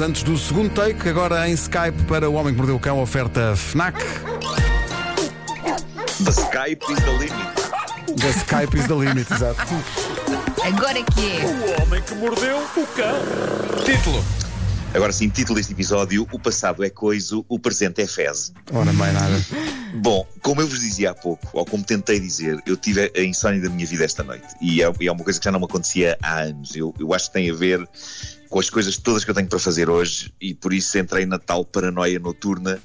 10 antes do segundo take, agora em Skype para o Homem que Mordeu o Cão, oferta FNAC. The Skype is the limit. The Skype is the limit, exato. Agora é que é. O homem que mordeu o cão. Título. Agora sim, título deste episódio: O passado é coiso, o presente é fezes. Ora, mais nada. Bom, como eu vos dizia há pouco, ou como tentei dizer, eu tive a insónia da minha vida esta noite. E é, e é uma coisa que já não me acontecia há anos. Eu, eu acho que tem a ver com as coisas todas que eu tenho para fazer hoje e por isso entrei na tal paranoia noturna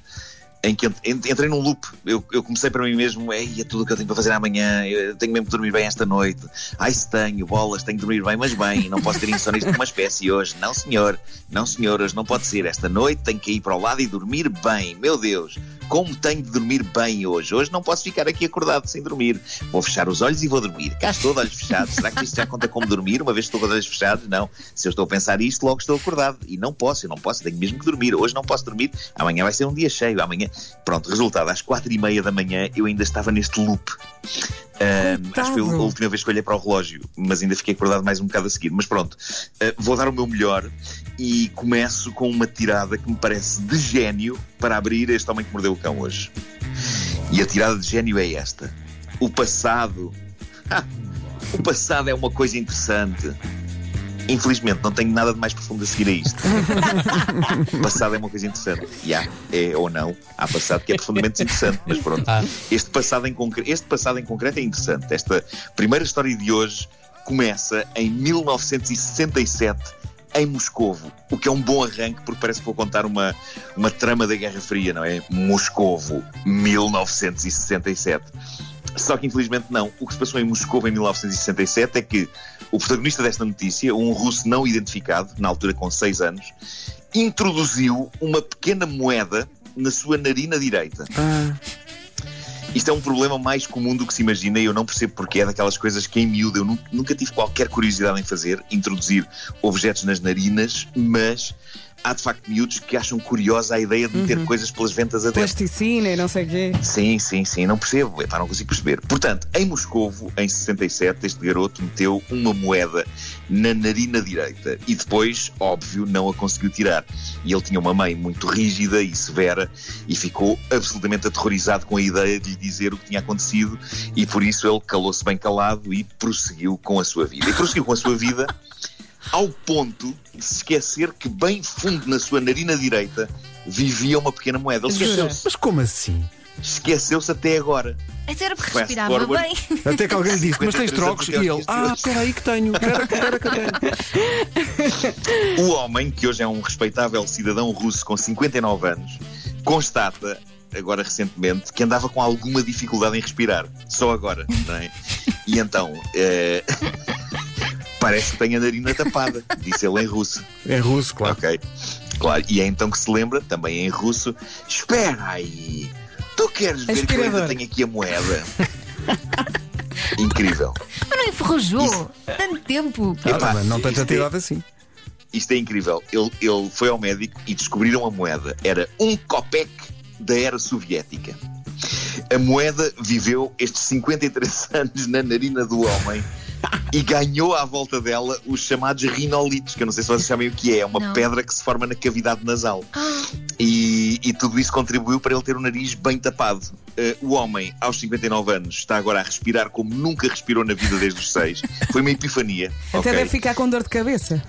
em que ent- ent- entrei num loop. Eu, eu comecei para mim mesmo, Ei, é tudo o que eu tenho para fazer amanhã, eu tenho mesmo de dormir bem esta noite. Ai, se tenho, bolas, tenho de dormir bem, mas bem, não posso ter insónias de uma espécie hoje. Não, senhor, não, senhor, hoje não pode ser. Esta noite tenho que ir para o lado e dormir bem. Meu Deus, como tenho de dormir bem hoje? Hoje não posso ficar aqui acordado sem dormir. Vou fechar os olhos e vou dormir. Cá estou, de olhos fechados. Será que isto já conta como dormir, uma vez que estou com os olhos fechados? Não. Se eu estou a pensar isto, logo estou acordado. E não posso, eu não posso, tenho mesmo que dormir. Hoje não posso dormir, amanhã vai ser um dia cheio. Amanhã. Pronto, resultado, às quatro e meia da manhã eu ainda estava neste loop. Acho que foi a última vez que olhei para o relógio, mas ainda fiquei acordado mais um bocado a seguir. Mas pronto, ah, vou dar o meu melhor e começo com uma tirada que me parece de gênio para abrir este homem que mordeu o cão hoje. E a tirada de gênio é esta: o passado. o passado é uma coisa interessante. Infelizmente, não tenho nada de mais profundo a seguir a isto. O passado é uma coisa interessante. E há, é ou não, há passado que é profundamente interessante, mas pronto. Ah. Este, passado em concre- este passado em concreto é interessante. Esta primeira história de hoje começa em 1967 em Moscovo, o que é um bom arranque porque parece que vou contar uma, uma trama da Guerra Fria, não é? Moscovo, 1967. Só que infelizmente não. O que se passou em Moscou em 1967 é que o protagonista desta notícia, um russo não identificado, na altura com 6 anos, introduziu uma pequena moeda na sua narina direita. Isto é um problema mais comum do que se imagina e eu não percebo porque é daquelas coisas que em miúdo eu nu- nunca tive qualquer curiosidade em fazer, introduzir objetos nas narinas, mas há de facto miúdos que acham curiosa a ideia de meter coisas pelas ventas adentro. Plasticina e não sei o quê. Sim, sim, sim, não percebo, epá, não consigo perceber. Portanto, em Moscovo, em 67, este garoto meteu uma moeda na narina direita e depois, óbvio, não a conseguiu tirar. E ele tinha uma mãe muito rígida e severa e ficou absolutamente aterrorizado com a ideia de lhe dizer o que tinha acontecido e por isso ele calou-se bem calado e prosseguiu com a sua vida. E prosseguiu com a sua vida ao ponto de se esquecer que bem fundo na sua narina direita vivia uma pequena moeda. Ele esqueceu-se. Mas como assim? Esqueceu-se até agora. Até era porque Fast respirava forward. bem. Até que alguém lhe disse, mas tens 53 trocos? E ele, ah, espera aí que tenho. Que eu tenho. O homem, que hoje é um respeitável cidadão russo com 59 anos, constata, agora recentemente, que andava com alguma dificuldade em respirar. Só agora, não é? E então, eh, parece que tem a narina tapada, disse ele em russo. É russo, claro. Ok, claro. E é então que se lembra, também em russo, espera aí, tu queres ver que eu ainda tenho aqui a moeda? Incrível. Mas não enferrujou. Tanto tempo. Ah, Epá, mas não tanta isto é- atividade assim. Isto é incrível. Ele, ele foi ao médico e descobriram a moeda. Era um copec da era soviética. A moeda viveu estes 53 anos na narina do homem e ganhou à volta dela os chamados rinolitos, que eu não sei se vocês sabem o que é. É uma Não. pedra que se forma na cavidade nasal. Ah, E, e tudo isso contribuiu para ele ter o nariz bem tapado. Eh, o homem, aos 59 anos, está agora a respirar como nunca respirou na vida desde os 6. Foi uma epifania. Até ok? deve ficar com dor de cabeça.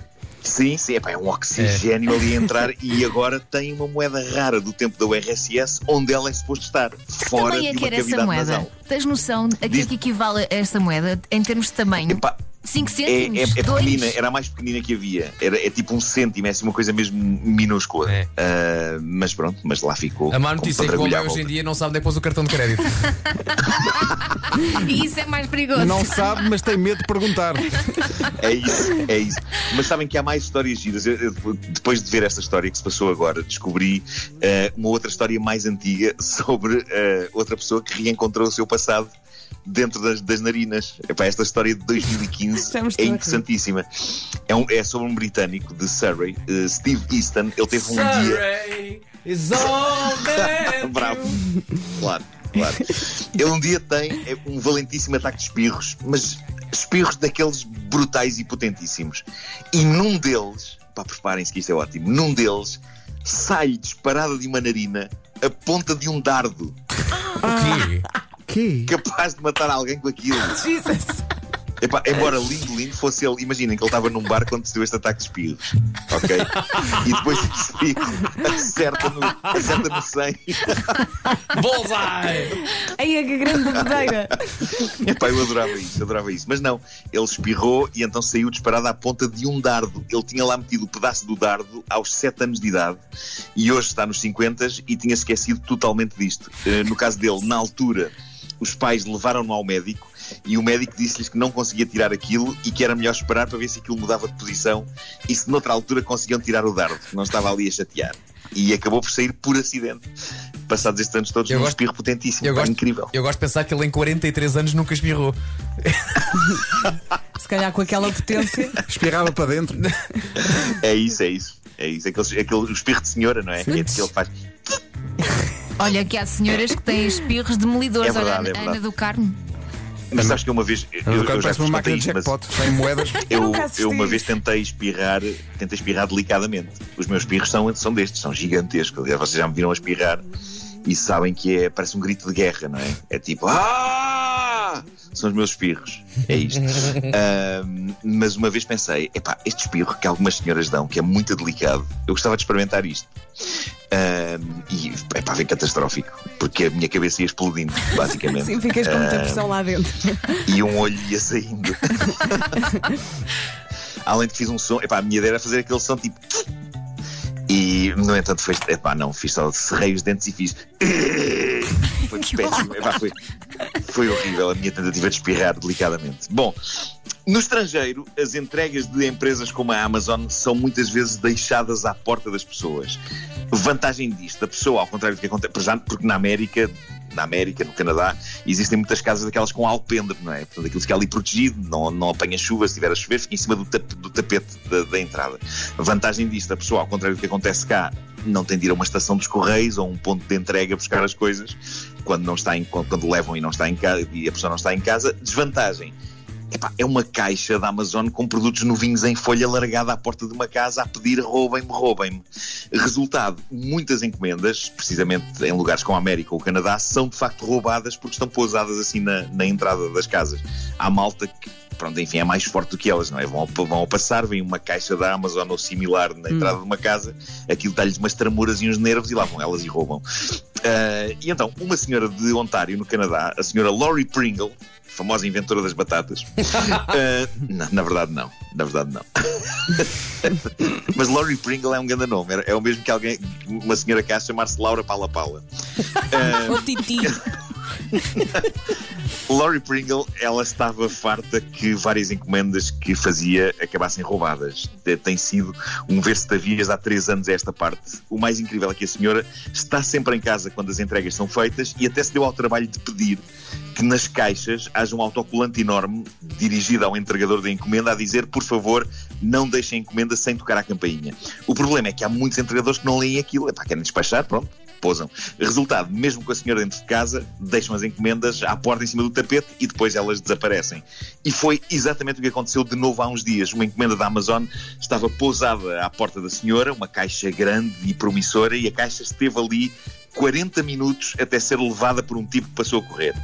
Sim, sim, é um oxigênio ali a entrar e agora tem uma moeda rara do tempo da URSS onde ela é suposto estar, fora também é de que era essa moeda. nasal. Tens noção aquilo Diz- que equivale a essa moeda em termos de tamanho? Epá, 5 é, é, cêntimos? é dois? pequenina, era a mais pequenina que havia. Era, é tipo um cêntimo, é assim uma coisa mesmo minúscula. É. Ah, mas pronto, mas lá ficou. A má notícia é que o homem hoje em dia não sabe nem pôs o cartão de crédito. E isso é mais perigoso. Não sabe, mas tem medo de perguntar. É isso, é isso. Mas sabem que há mais histórias giras. Eu- eu- depois de ver esta história que se passou agora, descobri eh, uma outra história mais antiga sobre eh, outra pessoa que reencontrou o seu passado dentro das, das narinas. Epá, esta história de 2015 Já me estou é interessantíssima. É, um- é sobre um britânico de Surrey, eh, Steve Easton. Ele teve um dia. is all that Bravo. Claro, claro. Ele um dia tem é, um valentíssimo ataque de espirros, mas espirros daqueles brutais e potentíssimos. E num deles, pá, preparem-se que isto é ótimo. Num deles sai disparada de uma narina a ponta de um dardo, O quê? Que? capaz de matar alguém com aquilo. Jesus. Epá, embora lindo, lindo fosse ele, imaginem que ele estava num bar quando se deu este ataque de espirros, ok? E depois esse espirro acerta no, acerta no sangue. Bullseye! Aí é que grande bebedeira. Epá, eu adorava isso, adorava isso. Mas não, ele espirrou e então saiu disparado à ponta de um dardo. Ele tinha lá metido o pedaço do dardo aos 7 anos de idade e hoje está nos 50 e tinha esquecido totalmente disto. Eh, No caso dele, na altura, os pais levaram-no ao médico e o médico disse-lhes que não conseguia tirar aquilo e que era melhor esperar para ver se aquilo mudava de posição e se noutra altura conseguiam tirar o dardo, que não estava ali a chatear. E acabou por sair por acidente, passados estes anos todos, Eu num gosto- espirro potentíssimo. Eu gosto, incrível. eu gosto de pensar que ele em 43 anos nunca espirrou. Se calhar com aquela potência. Espirrava para dentro. É isso, é isso. É isso. Aquele, aquele o espirro de senhora, não é? É que ele faz. Olha que há senhoras que têm espirros demolidores. É verdade, Olha, é verdade. Ana do Carmo. Mas sabes que eu uma vez. Eu, Eu, eu já uma máquina de mas jackpot, sem moedas. eu, eu uma vez tentei espirrar, tentei espirrar delicadamente. Os meus espirros são, são destes, são gigantescos. Aliás, vocês já me viram a espirrar e sabem que é, parece um grito de guerra, não é? É tipo. Ah! São os meus espirros. É isto. Mas uma vez pensei, epá, este espirro que algumas senhoras dão, que é muito delicado, eu gostava de experimentar isto. E é para ver catastrófico, porque a minha cabeça ia explodindo, basicamente. Sim, ficas com muita pressão lá dentro. e um olho ia saindo. Além de que fiz um som, epá, a minha ideia era fazer aquele som tipo. E, no entanto, foi. Epá, não, fiz só cerrei os dentes e fiz. Foi péssimo. Epá, foi, foi horrível a minha tentativa de espirrar delicadamente. Bom, no estrangeiro, as entregas de empresas como a Amazon são muitas vezes deixadas à porta das pessoas. Vantagem disto, a pessoa, ao contrário do que acontece, porque na América, na América, no Canadá, existem muitas casas daquelas com alpendre, não é? Portanto, aquilo fica ali protegido, não, não apanha chuva, se estiver a chover, fica em cima do, tap- do tapete da, da entrada. Vantagem disto, a pessoa, ao contrário do que acontece cá, não tem de ir a uma estação dos Correios ou um ponto de entrega buscar as coisas quando, não está em, quando, levam e, não está em casa, e a pessoa não está em casa. Desvantagem. Epá, é uma caixa da Amazon com produtos novinhos em folha largada à porta de uma casa a pedir roubem-me, roubem-me. Resultado, muitas encomendas, precisamente em lugares como a América ou o Canadá, são de facto roubadas porque estão pousadas assim na, na entrada das casas. Há malta que, pronto, enfim, é mais forte do que elas, não é? Vão, ao- vão ao passar, vem uma caixa da Amazon ou similar na entrada de uma casa, aquilo dá-lhes umas tramuras e uns nervos e lá vão elas e roubam. Ah, e então, uma senhora de Ontário, no Canadá, a senhora Laurie Pringle, famosa inventora das batatas. ah, na, na verdade, não. Na verdade, não. Mas Laurie Pringle é um grande nome. É, é o mesmo que alguém, uma senhora cá chamar-se Laura Pala Pala. Ah, O Titi. Laurie Pringle, ela estava farta que várias encomendas que fazia acabassem roubadas. Te- Tem sido um ver-se-tavias há três anos a esta parte. O mais incrível é que a senhora está sempre em casa quando as entregas são feitas e até se deu ao trabalho de pedir que nas caixas haja um autocolante enorme dirigido ao entregador da encomenda a dizer, por favor, não deixem a encomenda sem tocar a campainha. O problema é que há muitos entregadores que não leem aquilo. Epá, querem despachar, pronto. Pousam. Resultado, mesmo com a senhora dentro de casa, deixam as encomendas à porta em cima do tapete e depois elas desaparecem. E foi exatamente o que aconteceu de novo há uns dias. Uma encomenda da Amazon estava pousada à porta da senhora, uma caixa grande e promissora, e a caixa esteve ali 40 minutos até ser levada por um tipo que passou a correr.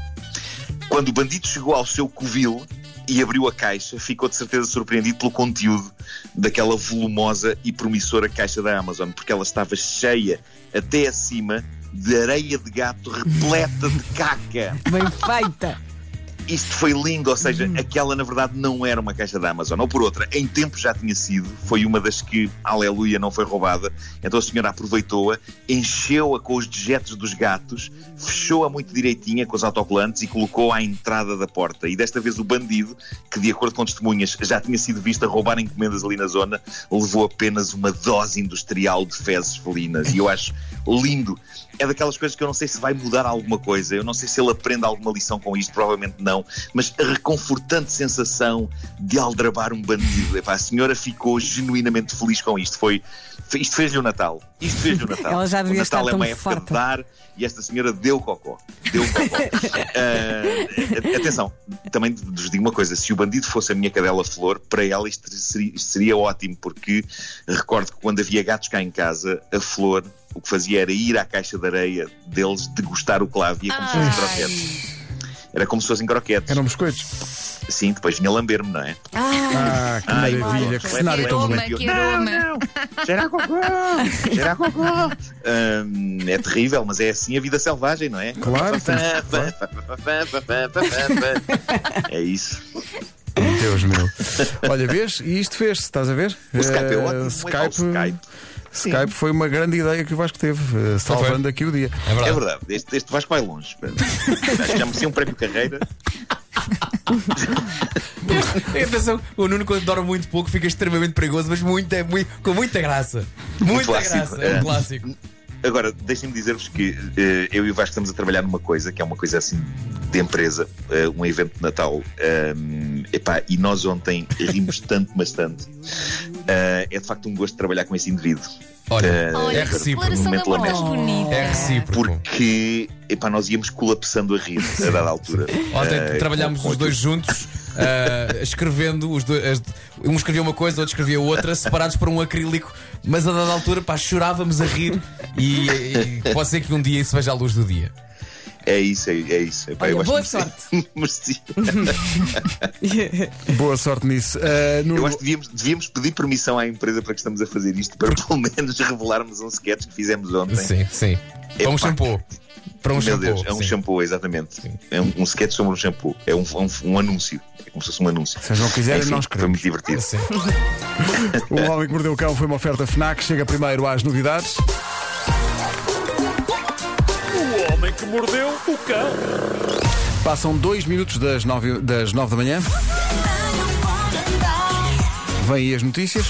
Quando o bandido chegou ao seu covil e abriu a caixa, ficou de certeza surpreendido pelo conteúdo daquela volumosa e promissora caixa da Amazon, porque ela estava cheia até acima de areia de gato repleta de caca. Bem feita. Isto foi lindo, ou seja, aquela na verdade não era uma caixa da Amazon, ou por outra, em tempo já tinha sido, foi uma das que, aleluia, não foi roubada. Então a senhora aproveitou-a, encheu-a com os dejetos dos gatos, fechou-a muito direitinha com os autocolantes e colocou-a à entrada da porta. E desta vez o bandido, que de acordo com testemunhas já tinha sido visto a roubar encomendas ali na zona, levou apenas uma dose industrial de fezes felinas. E eu acho lindo. É daquelas coisas que eu não sei se vai mudar alguma coisa, eu não sei se ele aprende alguma lição com isto, provavelmente não, mas a reconfortante sensação de aldrabar um bandido. Epá, a senhora ficou genuinamente feliz com isto. Foi, isto fez-lhe o Natal. Isto fez-lhe o Natal. Ela já devia o Natal estar é uma época farta. de dar e esta senhora deu cocó. Deu cocó. Ah, atenção, também vos digo uma coisa: se o bandido fosse a minha cadela flor, para ela isto seria, isto seria ótimo, porque recordo que quando havia gatos cá em casa, a flor o que fazia era ir à caixa de areia deles degustar o lá havia como se croquetes. Era como se fossem croquetes. Eram biscoitos. Sim, depois vinha lamber-me, não é? Ah, que Ai, maravilha, que que cenário tão bonito. que aroma. Cheira a cocô! Cheira a cocô! Hum, é terrível, mas é assim a vida selvagem, não é? Claro, É isso. Deus meu. Olha, vês? E isto fez-se, estás a ver? O Skype é Eh, ótimo. Skype, Skype, Skype. Sim. Skype foi uma grande ideia que o Vasco teve, eh, salvando aqui o dia. É É verdade. verdade, este, este Vasco vai longe. Acho que já merecia um prémio carreira. E Atenção, o Nuno, quando dorme muito pouco, fica extremamente perigoso, mas muito, é muito, com muita graça. Muita clássico, graça. É é. um clássico. Agora, deixem-me dizer-vos que eh, eu e o Vasco estamos a trabalhar numa coisa que é uma coisa assim de empresa, eh, um evento de Natal. Um, epá, e nós ontem rimos tanto, mas tanto. Eh, é de facto um gosto trabalhar com esse indivíduo. Olha, Eh, Olha, é recíproco. momento lamento. bonita. É recíproco. Porque epá, nós íamos colapsando a rir a dada altura. Ontem trabalhámos com- com os dois juntos, ah, escrevendo, os dois, as- um escrevia uma coisa, outro escrevia outra, separados por um acrílico, mas a dada altura, pá, chorávamos a rir e, e pode ser que um dia isso veja a luz do dia. É isso, é, é isso. Epá, Olha, eu acho boa que sorte. merecia. Boa sorte nisso. Eh, Nuno, Eu acho que devíamos, devíamos pedir permissão à empresa para que estamos a fazer isto, para pelo menos revelarmos um sketch que fizemos ontem. Sim, sim. Um Epá, shampoo. Para um Meu shampoo. Deus, é um sim. shampoo, exatamente. É um, um sketch sobre um shampoo. É um, um, um anúncio. É como se fosse um anúncio. Se vocês não quiserem, Enfim, nós Foi queremos. muito divertido. Sim. O Homem que Mordeu o Cão foi uma oferta FNAC. Chega primeiro às novidades. O homem que mordeu o cão. Passam dois minutos das nove, das nove da manhã. Vêm aí as notícias.